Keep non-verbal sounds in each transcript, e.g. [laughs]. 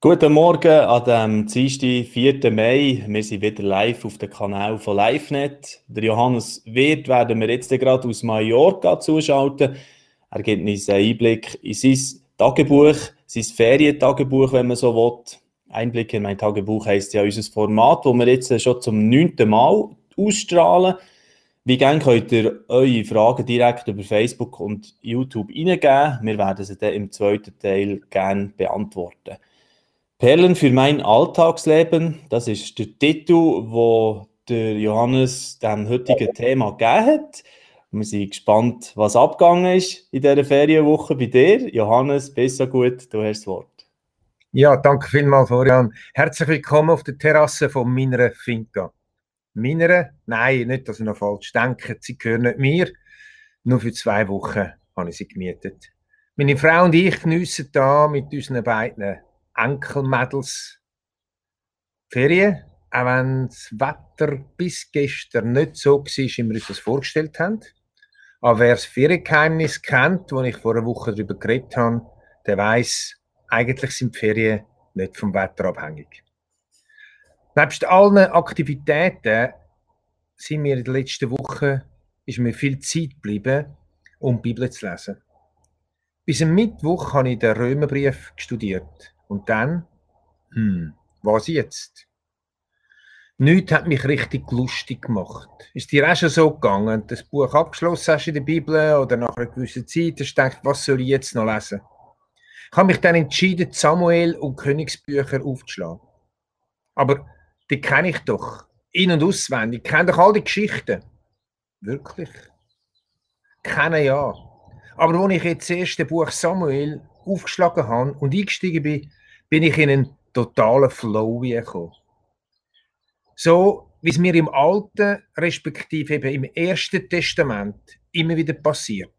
Guten Morgen an dem Dienstag, 4. Mai. Wir sind wieder live auf dem Kanal von LiveNet. Der Johannes Wirth werden wir jetzt gerade aus Mallorca zuschalten. Er gibt uns einen Einblick in sein Tagebuch, sein Ferientagebuch, wenn man so will. Einblick in mein Tagebuch heisst ja unser Format, das wir jetzt schon zum neunten Mal ausstrahlen. Wie gerne könnt ihr eure Fragen direkt über Facebook und YouTube reingeben. Wir werden sie dann im zweiten Teil gerne beantworten. Perlen für mein Alltagsleben, das ist der Titel, wo der Johannes dem heutigen Thema gegeben hat. Wir sind gespannt, was abgegangen ist in dieser Ferienwoche bei dir. Johannes, so gut, du hast das Wort. Ja, danke vielmals, Florian. Herzlich willkommen auf der Terrasse von meiner Finca. Meiner? Nein, nicht, dass ihr noch falsch denkt. Sie gehören nicht mir. Nur für zwei Wochen habe ich sie gemietet. Meine Frau und ich geniessen da mit unseren beiden Enkelmädels Ferien, auch wenn das Wetter bis gestern nicht so war, wie wir uns das vorgestellt haben. Aber wer das Feriengeheimnis kennt, wo ich vor einer Woche darüber geredet habe, der weiß, eigentlich sind die Ferien nicht vom Wetter abhängig. Nebst allen Aktivitäten sind mir in den letzten Wochen ist mir viel Zeit geblieben, um die Bibel zu lesen. Bis am Mittwoch habe ich den Römerbrief studiert. Und dann, hm, was jetzt? Nichts hat mich richtig lustig gemacht. Ist dir auch schon so gegangen, das Buch abgeschlossen hast in der Bibel oder nach einer gewissen Zeit, hast du gedacht, was soll ich jetzt noch lesen? Ich habe mich dann entschieden, Samuel und Königsbücher aufzuschlagen. Aber die kenne ich doch. In- und auswendig. Ich kenne doch all die Geschichten. Wirklich? Kenne ja. Aber als ich jetzt das erste Buch Samuel aufgeschlagen habe und eingestiegen bin, bin ich in einen totalen Flow gekommen. So, wie es mir im Alten, respektive eben im Ersten Testament immer wieder passiert.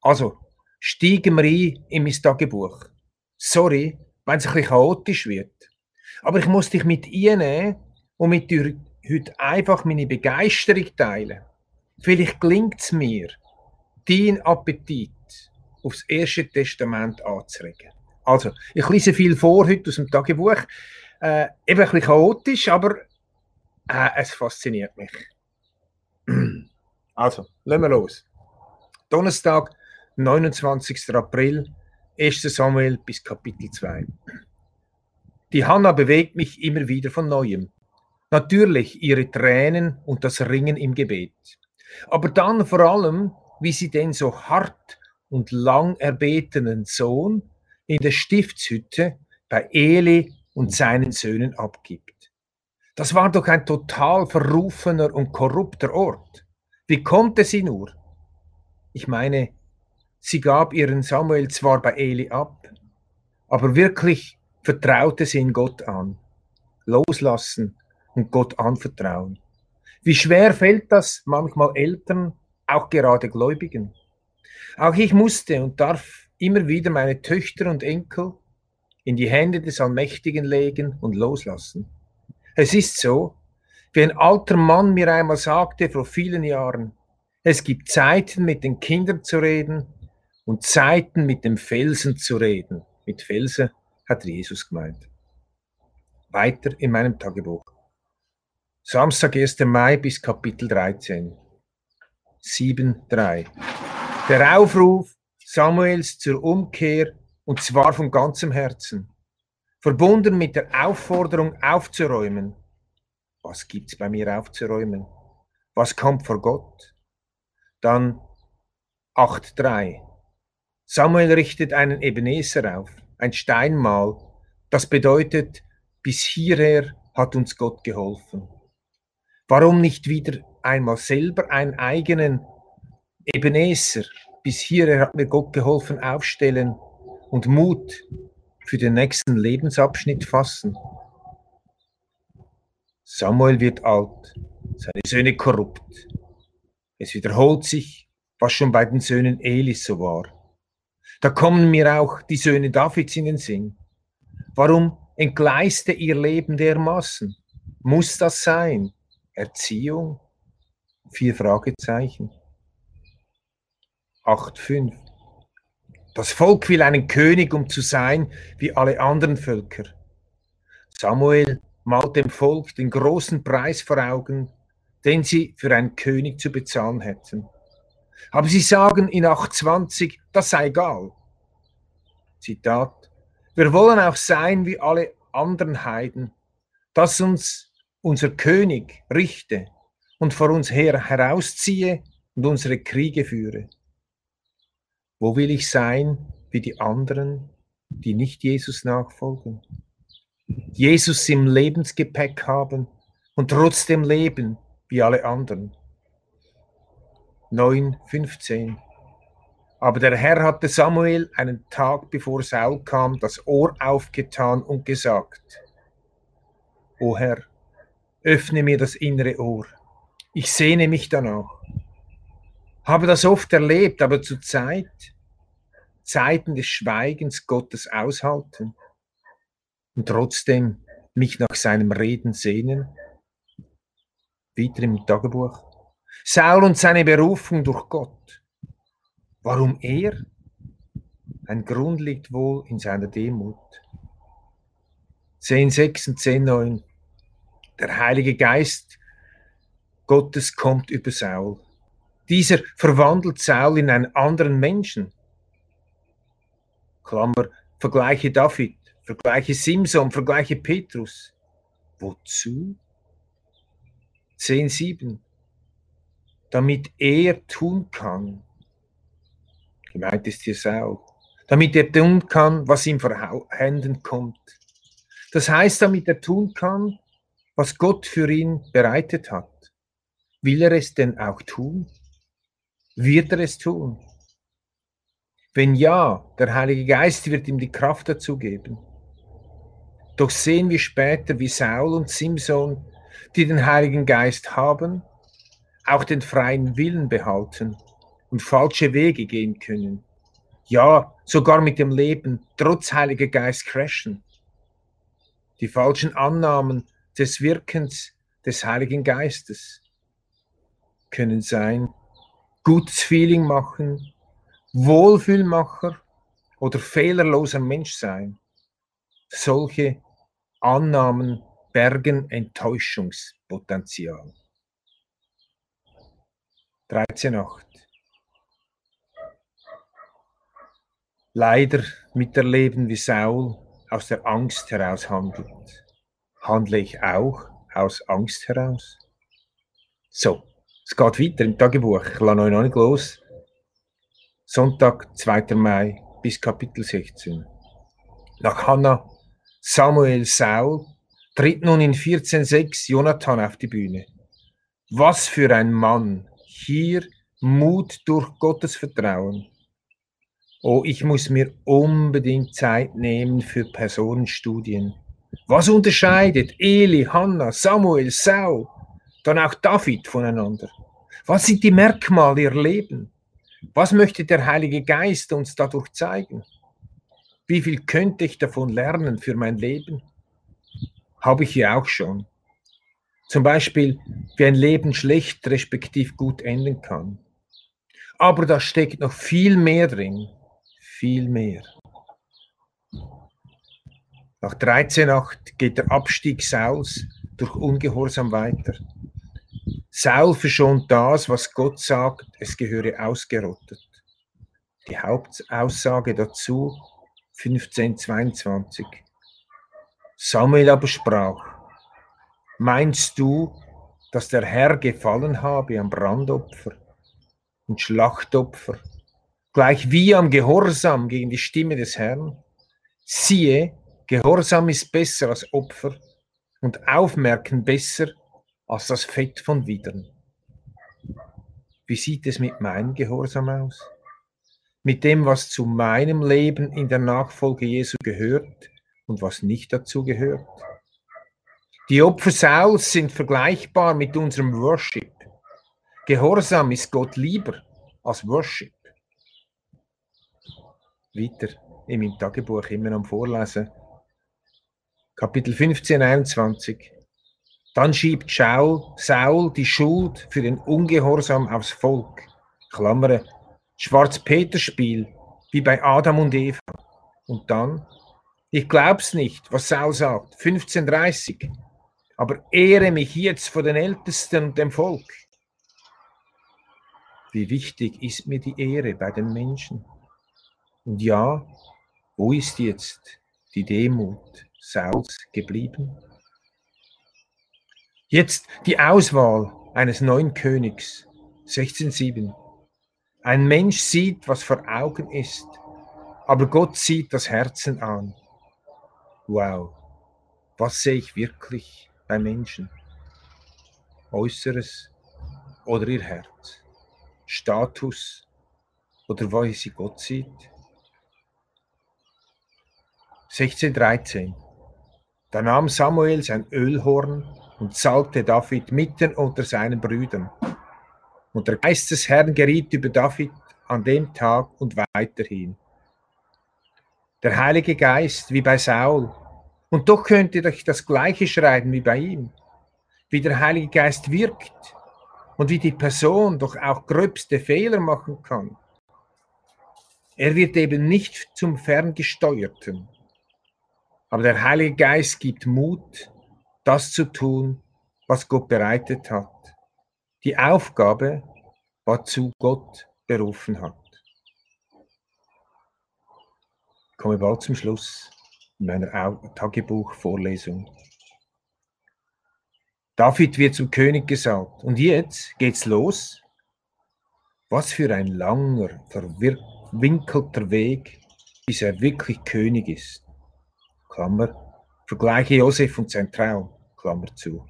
Also, steigen wir ein in mein Tagebuch. Sorry, wenn es ein bisschen chaotisch wird. Aber ich muss dich mit einnehmen und mit dir heute einfach meine Begeisterung teilen. Vielleicht gelingt es mir, deinen Appetit aufs Erste Testament anzuregen. Also, ich lese viel vor heute aus dem Tagebuch. Äh, eben ein bisschen chaotisch, aber äh, es fasziniert mich. [clears throat] Also, lassen wir los. Donnerstag, 29. April, 1. Samuel bis Kapitel 2. Die Hanna bewegt mich immer wieder von neuem. Natürlich ihre Tränen und das Ringen im Gebet. Aber dann vor allem, wie sie den so hart und lang erbetenen Sohn in der Stiftshütte bei Eli und seinen Söhnen abgibt. Das war doch ein total verrufener und korrupter Ort. Wie konnte sie nur? Ich meine, sie gab ihren Samuel zwar bei Eli ab, aber wirklich vertraute sie in Gott an. Loslassen und Gott anvertrauen. Wie schwer fällt das manchmal Eltern, auch gerade Gläubigen? Auch ich musste und darf immer wieder meine Töchter und Enkel in die Hände des Allmächtigen legen und loslassen. Es ist so, wie ein alter Mann mir einmal sagte vor vielen Jahren, es gibt Zeiten mit den Kindern zu reden und Zeiten mit dem Felsen zu reden. Mit Felsen hat Jesus gemeint. Weiter in meinem Tagebuch. Samstag, 1. Mai bis Kapitel 13. 7.3. Der Aufruf Samuels zur Umkehr und zwar von ganzem Herzen. Verbunden mit der Aufforderung aufzuräumen. Was gibt's bei mir aufzuräumen? Was kommt vor Gott? Dann 8.3. Samuel richtet einen Ebenezer auf, ein Steinmal. Das bedeutet, bis hierher hat uns Gott geholfen. Warum nicht wieder einmal selber einen eigenen Ebenezer, bis hierher hat mir Gott geholfen, aufstellen und Mut für den nächsten Lebensabschnitt fassen. Samuel wird alt, seine Söhne korrupt. Es wiederholt sich, was schon bei den Söhnen Elis so war. Da kommen mir auch die Söhne Davids in den Sinn. Warum entgleiste ihr Leben dermaßen? Muss das sein? Erziehung? Vier Fragezeichen. 8,5. Das Volk will einen König, um zu sein wie alle anderen Völker. Samuel malt dem Volk den großen Preis vor Augen, den sie für einen König zu bezahlen hätten. Aber sie sagen in 820, das sei egal. Zitat, wir wollen auch sein wie alle anderen Heiden, dass uns unser König richte und vor uns her herausziehe und unsere Kriege führe. Wo will ich sein wie die anderen, die nicht Jesus nachfolgen? Jesus im Lebensgepäck haben und trotzdem leben wie alle anderen. 9,15 Aber der Herr hatte Samuel einen Tag bevor Saul kam das Ohr aufgetan und gesagt, O Herr, öffne mir das innere Ohr, ich sehne mich danach. Habe das oft erlebt, aber zur Zeit, Zeiten des Schweigens Gottes aushalten und trotzdem mich nach seinem Reden sehnen. Wieder im Tagebuch. Saul und seine Berufung durch Gott. Warum er? Ein Grund liegt wohl in seiner Demut. 10,6 und 10,9. Der Heilige Geist Gottes kommt über Saul. Dieser verwandelt Saul in einen anderen Menschen. Klammer, vergleiche David, vergleiche Simson, vergleiche Petrus. Wozu? 10,7 damit er tun kann, gemeint ist hier Saul, damit er tun kann, was ihm vor Händen kommt. Das heißt, damit er tun kann, was Gott für ihn bereitet hat. Will er es denn auch tun? Wird er es tun? Wenn ja, der Heilige Geist wird ihm die Kraft dazu geben. Doch sehen wir später, wie Saul und Simson, die den Heiligen Geist haben, auch den freien Willen behalten und falsche Wege gehen können. Ja, sogar mit dem Leben trotz Heiliger Geist crashen. Die falschen Annahmen des Wirkens des Heiligen Geistes können sein, gutes Feeling machen, Wohlfühlmacher oder fehlerloser Mensch sein. Solche Annahmen bergen Enttäuschungspotenzial. 13,8. Leider miterleben wie Saul aus der Angst heraus handelt. Handle ich auch aus Angst heraus? So, es geht weiter im Tagebuch. Ich lasse euch noch nicht los. Sonntag, 2. Mai bis Kapitel 16. Nach Hannah, Samuel, Saul tritt nun in 14,6 Jonathan auf die Bühne. Was für ein Mann, hier Mut durch Gottes Vertrauen. Oh, ich muss mir unbedingt Zeit nehmen für Personenstudien. Was unterscheidet Eli, Hannah, Samuel, Saul, dann auch David voneinander? Was sind die Merkmale ihr Leben? Was möchte der Heilige Geist uns dadurch zeigen? Wie viel könnte ich davon lernen für mein Leben? Habe ich ja auch schon. Zum Beispiel, wie ein Leben schlecht respektiv gut enden kann. Aber da steckt noch viel mehr drin. Viel mehr. Nach 13,8 geht der Abstieg Sauls durch Ungehorsam weiter. Saul verschont das, was Gott sagt, es gehöre ausgerottet. Die Hauptaussage dazu 1522. Samuel aber sprach, Meinst du, dass der Herr gefallen habe am Brandopfer und Schlachtopfer, gleich wie am Gehorsam gegen die Stimme des Herrn? Siehe, Gehorsam ist besser als Opfer und Aufmerken besser als das Fett von Widern. Wie sieht es mit meinem Gehorsam aus? Mit dem, was zu meinem Leben in der Nachfolge Jesu gehört und was nicht dazu gehört? Die Opfer Sauls sind vergleichbar mit unserem Worship. Gehorsam ist Gott lieber als Worship. Weiter in meinem Tagebuch immer am Vorlesen. Kapitel 15, 21. Dann schiebt Saul, die Schuld für den Ungehorsam aufs Volk. Klammern. Schwarz-Peter-Spiel wie bei Adam und Eva. Und dann, ich glaub's nicht, was Saul sagt, 1530, aber ehre mich jetzt vor den Ältesten und dem Volk. Wie wichtig ist mir die Ehre bei den Menschen? Und ja, wo ist jetzt die Demut Sauls geblieben? Jetzt die Auswahl eines neuen Königs, 1607. Ein Mensch sieht, was vor Augen ist, aber Gott sieht das Herzen an. Wow, was sehe ich wirklich bei Menschen? Äußeres oder ihr Herz? Status oder wie sie Gott sieht? 1613. Da nahm Samuel sein Ölhorn und salbte David mitten unter seinen Brüdern. Und der Geist des Herrn geriet über David an dem Tag und weiterhin. Der Heilige Geist wie bei Saul. Und doch könnte euch das Gleiche schreiben wie bei ihm. Wie der Heilige Geist wirkt und wie die Person doch auch gröbste Fehler machen kann. Er wird eben nicht zum Ferngesteuerten. Aber der Heilige Geist gibt Mut, das zu tun, was Gott bereitet hat. Die Aufgabe, wozu Gott berufen hat. Ich komme bald zum Schluss in meiner Tagebuchvorlesung. David wird zum König gesalbt. Und jetzt geht's los. Was für ein langer, verwinkelter Weg, bis er wirklich König ist. Klammer, vergleiche Josef und sein Traum. Klammer zu.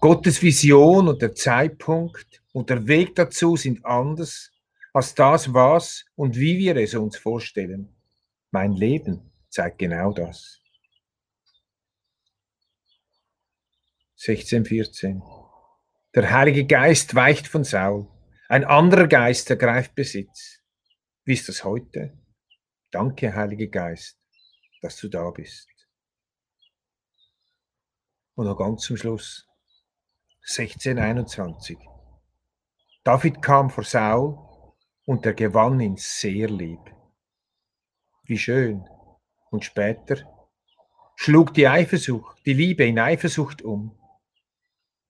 Gottes Vision und der Zeitpunkt und der Weg dazu sind anders als das, was und wie wir es uns vorstellen. Mein Leben zeigt genau das. 1614. Der Heilige Geist weicht von Saul. Ein anderer Geist ergreift Besitz. Wie ist das heute? Danke, Heiliger Geist, dass du da bist. Und noch ganz zum Schluss. 1621. David kam vor Saul und er gewann ihn sehr lieb. Wie schön. Und später schlug die Eifersucht, die Liebe in Eifersucht um.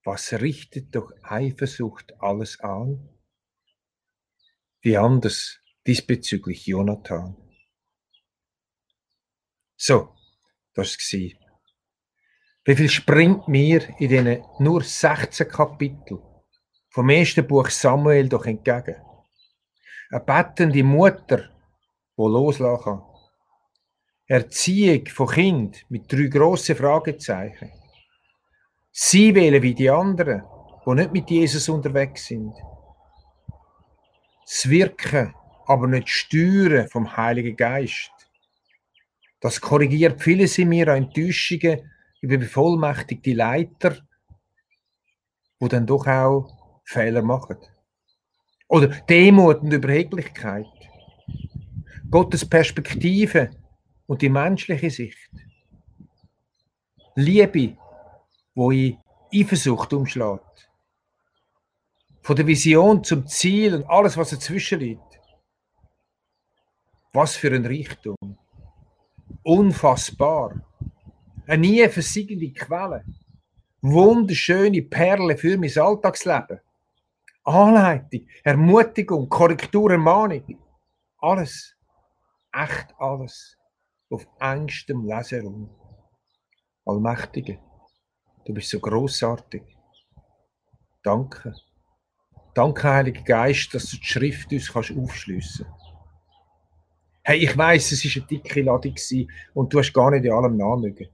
Was richtet doch Eifersucht alles an? Wie anders diesbezüglich Jonathan. So, das war wie viel springt mir in diesen nur 16 Kapiteln vom ersten Buch Samuel doch entgegen? Eine bettende Mutter, die loslassen kann. Erziehung von Kind mit drei grossen Fragezeichen. Sie wählen wie die anderen, die nicht mit Jesus unterwegs sind. Das Wirken, aber nicht Steuern vom Heiligen Geist. Das korrigiert vieles in mir an Enttäuschungen, über bevollmächtigte Leiter, wo dann doch auch Fehler machen. Oder Demut und Überheblichkeit. Gottes Perspektive und die menschliche Sicht. Liebe, wo in Eifersucht umschlägt. Von der Vision zum Ziel und alles, was dazwischen liegt. Was für ein Reichtum. Unfassbar. Eine nie versiegende Quelle. Wunderschöne Perle für mein Alltagsleben. Anleitung, Ermutigung, Korrektur, Ermahnung. Alles. Echt alles. Auf engstem Leseraum. Allmächtige, du bist so großartig. Danke. Danke, Heiliger Geist, dass du die Schrift uns kannst aufschliessen Hey, ich weiß, es war eine dicke Ladung und du hast gar nicht in allem nachmögen.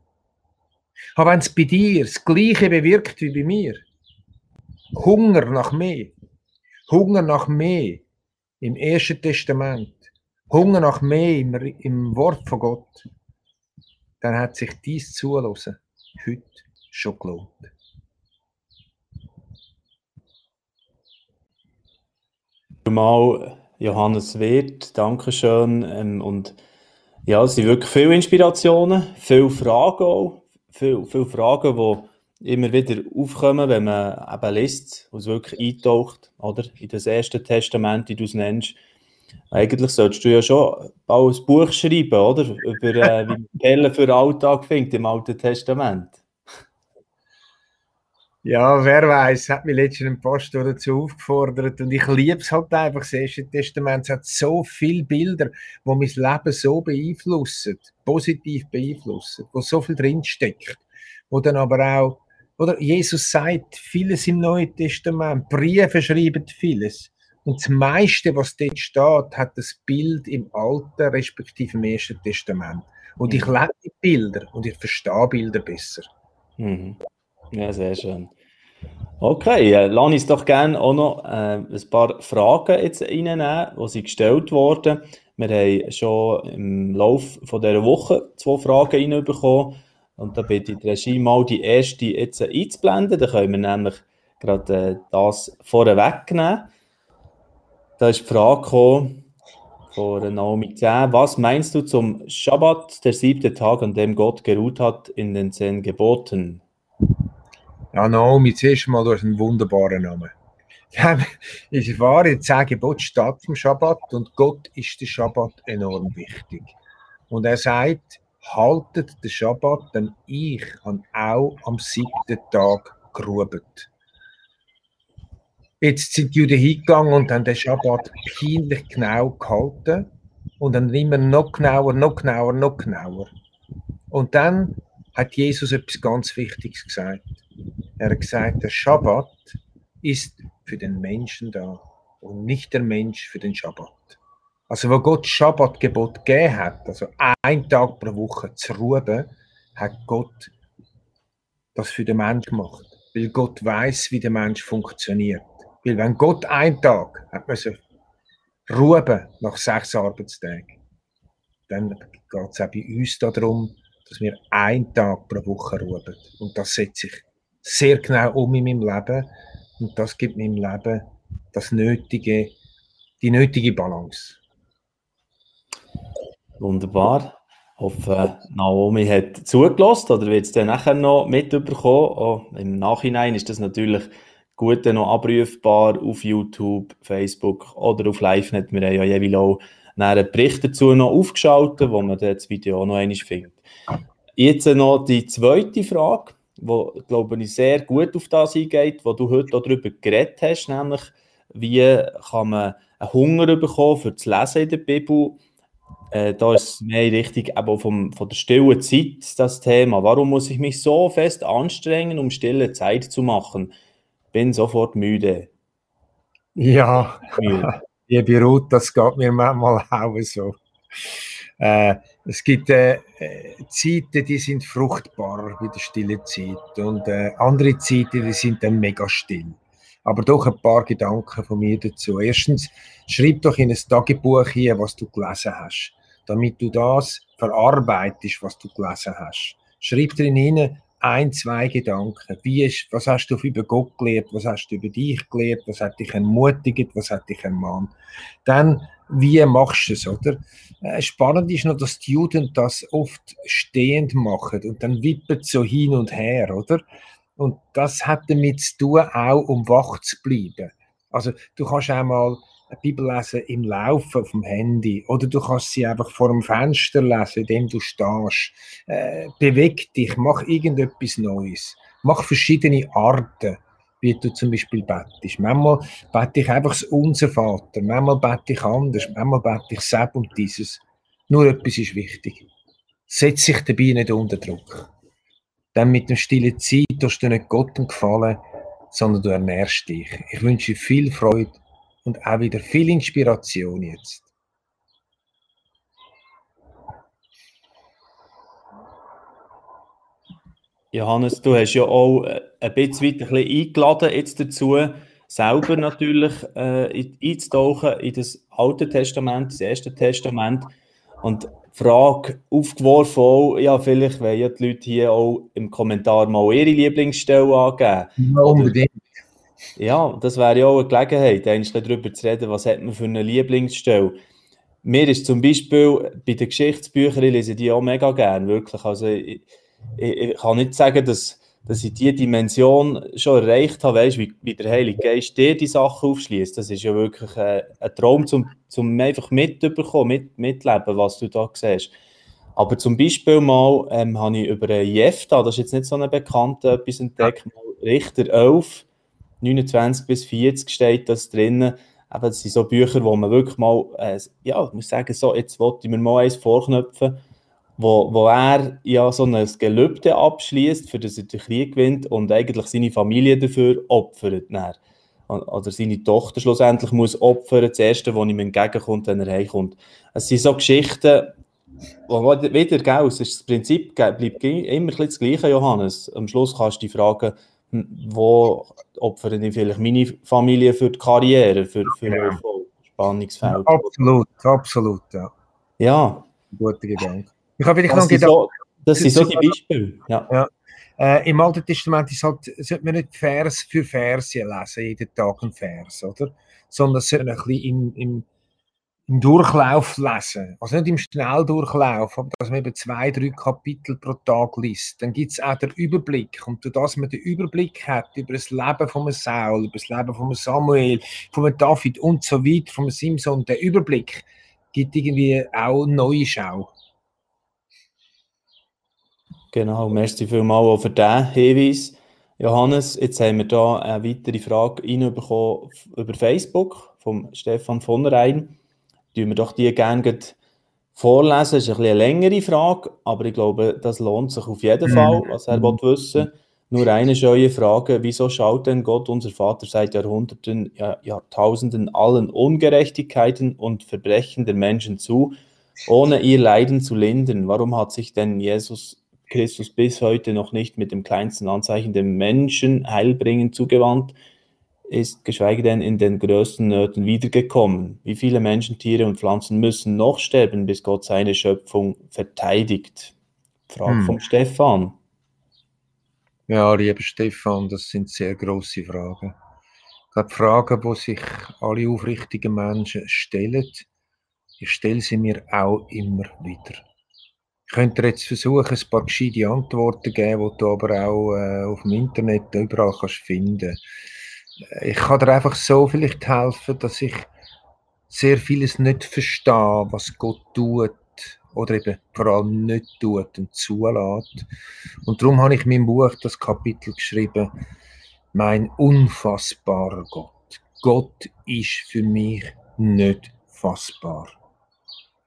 Aber wenn es bei dir das Gleiche bewirkt wie bei mir, Hunger nach mehr, Hunger nach mehr im Ersten Testament, Hunger nach mehr im, im Wort von Gott, dann hat sich dies Zuhören heute schon gelohnt. Mal Johannes Wirth, Dankeschön. Ähm, und ja, es sind wirklich viele Inspirationen, viele Fragen auch viele, viele Fragen, die immer wieder aufkommen, wenn man eben liest und wirklich eintaucht, oder? In das erste Testament, wie du es nennst. Eigentlich solltest du ja schon auch ein Buch schreiben, oder? Über äh, wie Pelle für den Alltag findet im Alten Testament. Ja, wer weiß, hat mich letztens ein Pastor dazu aufgefordert und ich liebe es halt einfach. Das Erste Testament hat so viele Bilder, wo mein Leben so beeinflussen, positiv beeinflussen, wo so viel drinsteckt, wo dann aber auch, oder Jesus sagt vieles im Neuen Testament, Briefe schreiben vieles. Und das meiste, was dort steht, hat das Bild im Alten, respektive im Ersten Testament. Und ich mhm. lebe die Bilder und ich verstehe Bilder besser. Mhm. Ja, sehr schön. Okay, äh, lass uns doch gerne auch noch äh, ein paar Fragen jetzt reinnehmen, die gestellt wurden. Wir haben schon im Laufe dieser Woche zwei Fragen reinbekommen. Und da bitte ich die Regie mal die erste jetzt einzublenden. Da können wir nämlich gerade äh, das vorweg nehmen. Da ist die Frage gekommen von Naomi 10. Was meinst du zum Schabbat, der siebte Tag, an dem Gott geruht hat in den zehn Geboten? Ja, Naomi, zuerst mal, du hast einen wunderbaren Namen. Ich war in zehn Geboten statt im Schabbat und Gott ist der Schabbat enorm wichtig. Und er sagt, haltet den Schabbat, denn ich habe auch am siebten Tag gerubet. Jetzt sind die Juden hingegangen und haben den Schabbat peinlich genau gehalten und dann immer noch genauer, noch genauer, noch genauer. Und dann hat Jesus etwas ganz Wichtiges gesagt. Er hat gesagt, der Schabbat ist für den Menschen da und nicht der Mensch für den Schabbat. Also, wo Gott Schabbatgebot gegeben hat, also ein Tag pro Woche zu ruhen, hat Gott das für den Mensch gemacht. Weil Gott weiß, wie der Mensch funktioniert. Weil wenn Gott einen Tag hat müssen ruhen nach sechs Arbeitstagen, dann geht es auch bei uns darum, dass wir einen Tag pro Woche ruhen. Und das setze ich sehr genau um in meinem Leben. Und das gibt meinem Leben das nötige, die nötige Balance. Wunderbar. Ich hoffe, Naomi hat zugelassen oder wird es dann nachher noch mitbekommen. Auch Im Nachhinein ist das natürlich gut noch abrufbar auf YouTube, Facebook oder auf LiveNet. Wir haben ja jeweils auch einen Bericht dazu noch aufgeschaltet, wo man das Video auch noch einmal findet. Jetzt noch die zweite Frage, die, glaube ich, sehr gut auf das eingeht, wo du heute darüber geredet hast, nämlich wie kann man einen Hunger bekommen für das Lesen in der Bibel. Äh, da ist mehr richtig eben vom, von der stillen Zeit das Thema. Warum muss ich mich so fest anstrengen, um stille Zeit zu machen? bin sofort müde. Ja, [laughs] liebe Ruth, das geht mir manchmal auch so. Äh, es gibt äh, Zeiten, die sind fruchtbar wie die stille Zeit und äh, andere Zeiten, die sind dann mega still. Aber doch ein paar Gedanken von mir dazu. Erstens, schreib doch in ein Tagebuch hier, was du gelesen hast, damit du das verarbeitest, was du gelesen hast. Schreib drin hin, ein, zwei Gedanken. Wie ist, was hast du über Gott gelernt? Was hast du über dich gelernt? Was hat dich ermutigt? Was hat dich ermahnt? Dann, wie machst du es, oder? Äh, spannend ist noch, dass die Juden das oft stehend machen und dann wippen so hin und her, oder? Und das hat damit zu tun, auch um wach zu bleiben. Also, du kannst auch mal eine Bibel lesen im Laufen auf dem Handy oder du kannst sie einfach vor dem Fenster lesen, indem du stehst. Äh, beweg dich, mach irgendetwas Neues. Mach verschiedene Arten, wie du zum Beispiel bettest. Manchmal bete ich einfach Unser Vater, manchmal bete ich anders, manchmal bete ich selbst und dieses. Nur etwas ist wichtig. Setz dich dabei nicht unter Druck. Dann mit dem stillen Zeit tust du nicht Gott gefallen, sondern du ernährst dich. Ich wünsche dir viel Freude und auch wieder viel Inspiration jetzt. Johannes, du hast ja auch äh, ein bisschen, ein bisschen eingeladen jetzt dazu, selber natürlich äh, einzutauchen in das Alte Testament, das Erste Testament und die Frage aufgeworfen, auch, ja, vielleicht wollen ja die Leute hier auch im Kommentar mal ihre Lieblingsstelle angeben. Ja, unbedingt. Ja, das wäre ja auch eine Gelegenheit, eigentlich darüber zu reden, was hat man für eine Lieblingsstelle. Mir ist zum Beispiel bei den Geschichtsbüchern, ich lese die auch mega gerne, wirklich. Also ich, ich, ich kann nicht sagen, dass dass ich diese Dimension schon erreicht habe, weißt, wie, wie der Heilige Geist dir die Sachen aufschließt. Das ist ja wirklich äh, ein Traum, zum, zum einfach mitbekommen, mit, mitleben, was du da siehst. Aber zum Beispiel mal ähm, habe ich über Jefta, das ist jetzt nicht so eine bekannte, etwas entdeckt, Richter 11, 29 bis 40 steht das drinnen. Eben, das sind so Bücher, wo man wirklich mal, äh, ja, ich muss sagen, so, jetzt wollte ich mir mal eins vorknöpfen, wo, wo er ja so ein Gelübde abschließt, für das er den Krieg gewinnt und eigentlich seine Familie dafür opfert. Dann. Oder seine Tochter schlussendlich muss opfern, das Erste, was ihm entgegenkommt, wenn er heimkommt. Es sind so Geschichten, wo wieder, gell, das Prinzip bleibt immer das Gleiche, Johannes. Am Schluss kannst du dich fragen, wo opfere ich vielleicht meine Familie für die Karriere, für, für ja. Spannungsfeld? Absolut, absolut, ja. Ja. Guter Gedanke. Ich habe vielleicht noch gedacht, so, das sind so die [laughs] Beispiele. Ja. ja. Äh, Im Alten Testament ist halt, sollte man nicht Vers für Vers lesen, jeden Tag ein Vers, oder? Sondern es sollte ein bisschen im, im, im Durchlauf lesen. Also nicht im Schnelldurchlauf, aber dass man eben zwei, drei Kapitel pro Tag liest. Dann gibt es auch den Überblick. Und dass man den Überblick hat über das Leben von Saul, über das Leben von Samuel, von David und so weiter, von Simson, der Überblick gibt irgendwie auch neue Schau. Genau, merci vielmals auch für diesen Hinweis. Johannes, jetzt haben wir hier eine weitere Frage reinbekommen über Facebook von Stefan von Rhein. Tun wir doch die gerne vorlesen. Das ist ein eine längere Frage, aber ich glaube, das lohnt sich auf jeden Fall, mhm. was er mhm. wissen Nur eine scheue Frage, wieso schaut denn Gott, unser Vater, seit Jahrhunderten, Jahrtausenden allen Ungerechtigkeiten und Verbrechen der Menschen zu, ohne ihr Leiden zu lindern? Warum hat sich denn Jesus Christus bis heute noch nicht mit dem kleinsten Anzeichen dem Menschen heilbringend zugewandt ist, geschweige denn in den größten Nöten wiedergekommen. Wie viele Menschen, Tiere und Pflanzen müssen noch sterben, bis Gott seine Schöpfung verteidigt? Frage hm. von Stefan. Ja, lieber Stefan, das sind sehr große Fragen. Ich glaube, Fragen, die sich alle aufrichtigen Menschen stellen. Ich stelle sie mir auch immer wieder. Ich könnte jetzt versuchen, ein paar gescheite Antworten zu geben, die du aber auch äh, auf dem Internet überall kannst finden Ich kann dir einfach so vielleicht helfen, dass ich sehr vieles nicht verstehe, was Gott tut oder eben vor allem nicht tut und zulässt. Und darum habe ich in meinem Buch das Kapitel geschrieben, mein unfassbarer Gott. Gott ist für mich nicht fassbar.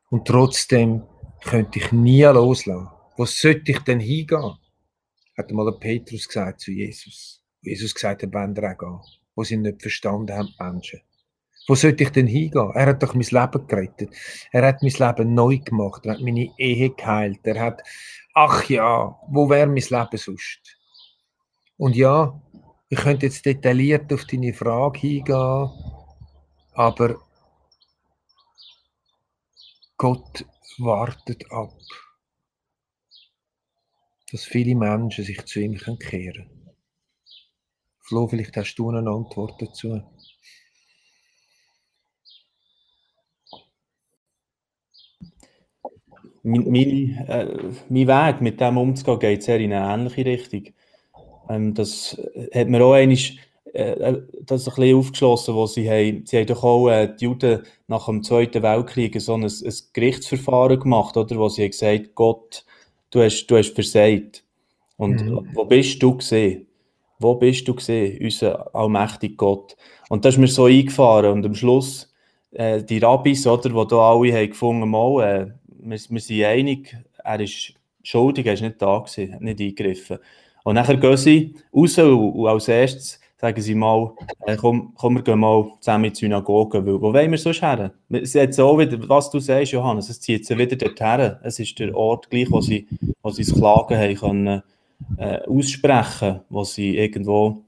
Und trotzdem könnte ich nie loslassen. Wo sollte ich denn hingehen? Hat mal der Petrus gesagt zu Jesus. Jesus gesagt er auch gehen, wo sie nicht verstanden haben, Menschen. Wo sollte ich denn hingehen? Er hat doch mein Leben gerettet. Er hat mein Leben neu gemacht. Er hat meine Ehe geheilt. Er hat, ach ja, wo wäre mein Leben sonst? Und ja, ich könnte jetzt detailliert auf deine Frage hingehen, aber Gott wartet ab, dass viele Menschen sich zu ihm kehren können. Flo, vielleicht hast du eine Antwort dazu. Mein, mein, äh, mein Weg, mit dem umzugehen, geht sehr in eine ähnliche Richtung. Ähm, das hat mir auch einmal äh, äh, das ein bisschen aufgeschlossen, wo sie haben, sie haben doch auch äh, die Juden nach dem Zweiten Weltkrieg so ein, ein Gerichtsverfahren gemacht, oder, wo sie haben gesagt, Gott, du hast, du hast versagt. Und mhm. wo bist du gesehen? Wo bist du gesehen, unser allmächtiger Gott? Und das ist mir so eingefahren und am Schluss äh, die Rabbis, oder, da alle haben gefunden, mal, äh, wir, wir sind einig, er ist schuldig, er ist nicht da gewesen, nicht eingegriffen. Und nachher gehen sie raus und als erstes sagen sie mal, äh, komm, komm, wir gehen mal zusammen in die Synagoge, weil, wo wollen wir sonst her? Es hat so wieder, was du sagst, Johannes, es zieht sie wieder dorthin. Es ist der Ort gleich, wo sie, wo sie das Klagen haben können, äh, aussprechen, wo sie irgendwo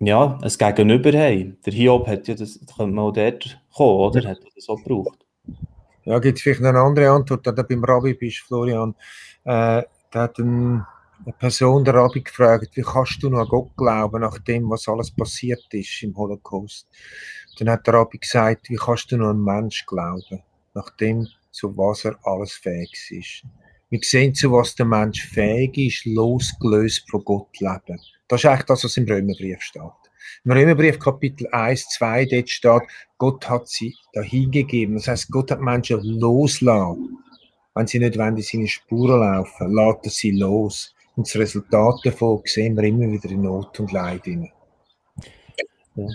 ja, ein Gegenüber haben. Der Hiob hat ja das, könnte man auch dort kommen, oder? Hat das auch gebraucht. Ja, gibt es vielleicht eine andere Antwort, da du beim Rabbi bist, Florian. Äh, der hat ein eine Person der Rabbi gefragt, wie kannst du noch an Gott glauben, nach dem, was alles passiert ist im Holocaust? Dann hat der Rabbi gesagt, wie kannst du noch an einen Mensch glauben, nach dem, zu was er alles fähig ist? Wir sehen, zu was der Mensch fähig ist, losgelöst von Gott leben. Das ist eigentlich das, was im Römerbrief steht. Im Römerbrief Kapitel 1, 2, dort steht, Gott hat sie dahingegeben. Das heißt, Gott hat Menschen loslassen. Wenn sie nicht wollen, in seine Spuren laufen, lässt er sie los. Und das Resultat davon sehen wir immer wieder in Not und Leid. Ja.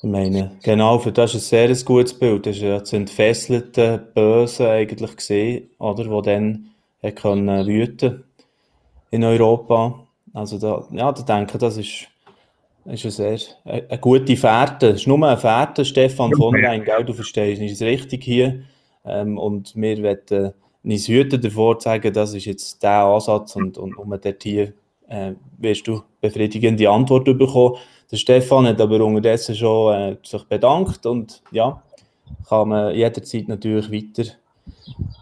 Ich meine, genau, für das ist ein sehr gutes Bild. Das ist ja das entfesselte Böse eigentlich gesehen, oder, wo dann können wüten in Europa. Also da, ja, da denke ich, das ist, ist eine sehr eine gute Fährte. Es ist nur eine Fährte, Stefan von Rhein, gell, du verstehst, ist richtig hier. Ähm, und wir werden uns hüten davor sagen, das ist jetzt der Ansatz und, und, und dort hier äh, wirst du befriedigende Antwort bekommen. Der Stefan hat aber unterdessen schon äh, sich bedankt und ja, kann man jederzeit natürlich weiter,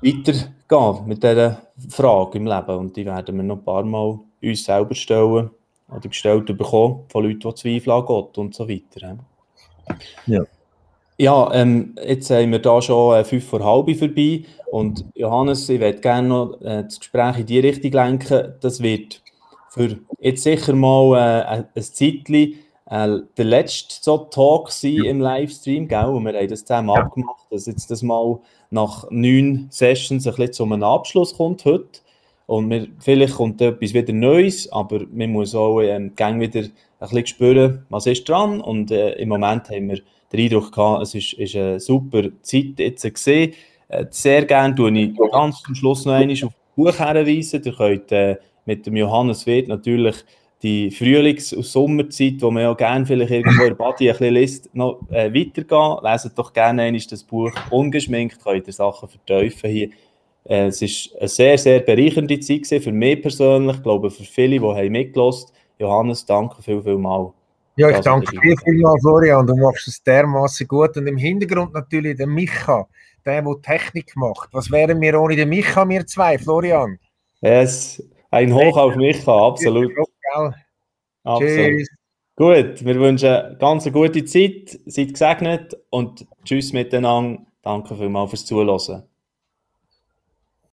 weitergehen mit dieser Frage im Leben. Und die werden wir noch ein paar Mal uns selber stellen oder gestellt bekommen von Leuten, die Zweifel an Gott und so weiter. Ja. Ja, ähm, jetzt haben wir da schon äh, fünf vor halb vorbei und Johannes, ich würde gerne noch äh, das Gespräch in die Richtung lenken. Das wird für jetzt sicher mal äh, ein Zeitchen äh, der letzte so Talk ja. im Livestream, gell? Und wir haben das zusammen ja. abgemacht, dass jetzt das mal nach neun Sessions ein bisschen zu einem Abschluss kommt heute. Und wir, vielleicht kommt etwas wieder Neues, aber man muss auch ähm, gang wieder ein bisschen spüren, was ist dran. Und äh, im Moment haben wir den Eindruck gehabt, es ist, ist eine super Zeit jetzt gesehen. Äh, sehr gerne tue ich ganz zum Schluss noch einmal auf das Buch hinweisen. Ihr könnt äh, mit dem Johannes Wirth natürlich die Frühlings- und Sommerzeit, wo man ja gerne vielleicht irgendwo in der Body ein bisschen liest, noch äh, weitergehen. Leset doch gerne einmal das Buch ungeschminkt, könnt ihr Sachen verteufeln hier. Äh, es war eine sehr, sehr bereichernde Zeit für mich persönlich, ich glaube für viele, die haben mitgelassen Johannes, danke viel, viel mal. Ja, ich danke dir vielmals, Florian. Du machst es dermaßen gut. Und im Hintergrund natürlich der Micha, der, der Technik macht. Was wären wir ohne den Micha, wir zwei, Florian? Yes. Ein Hoch auf Micha, absolut. Absolut. Tschüss. Gut, wir wünschen ganz eine gute Zeit, seid gesegnet und tschüss miteinander. Danke vielmals fürs Zuhören.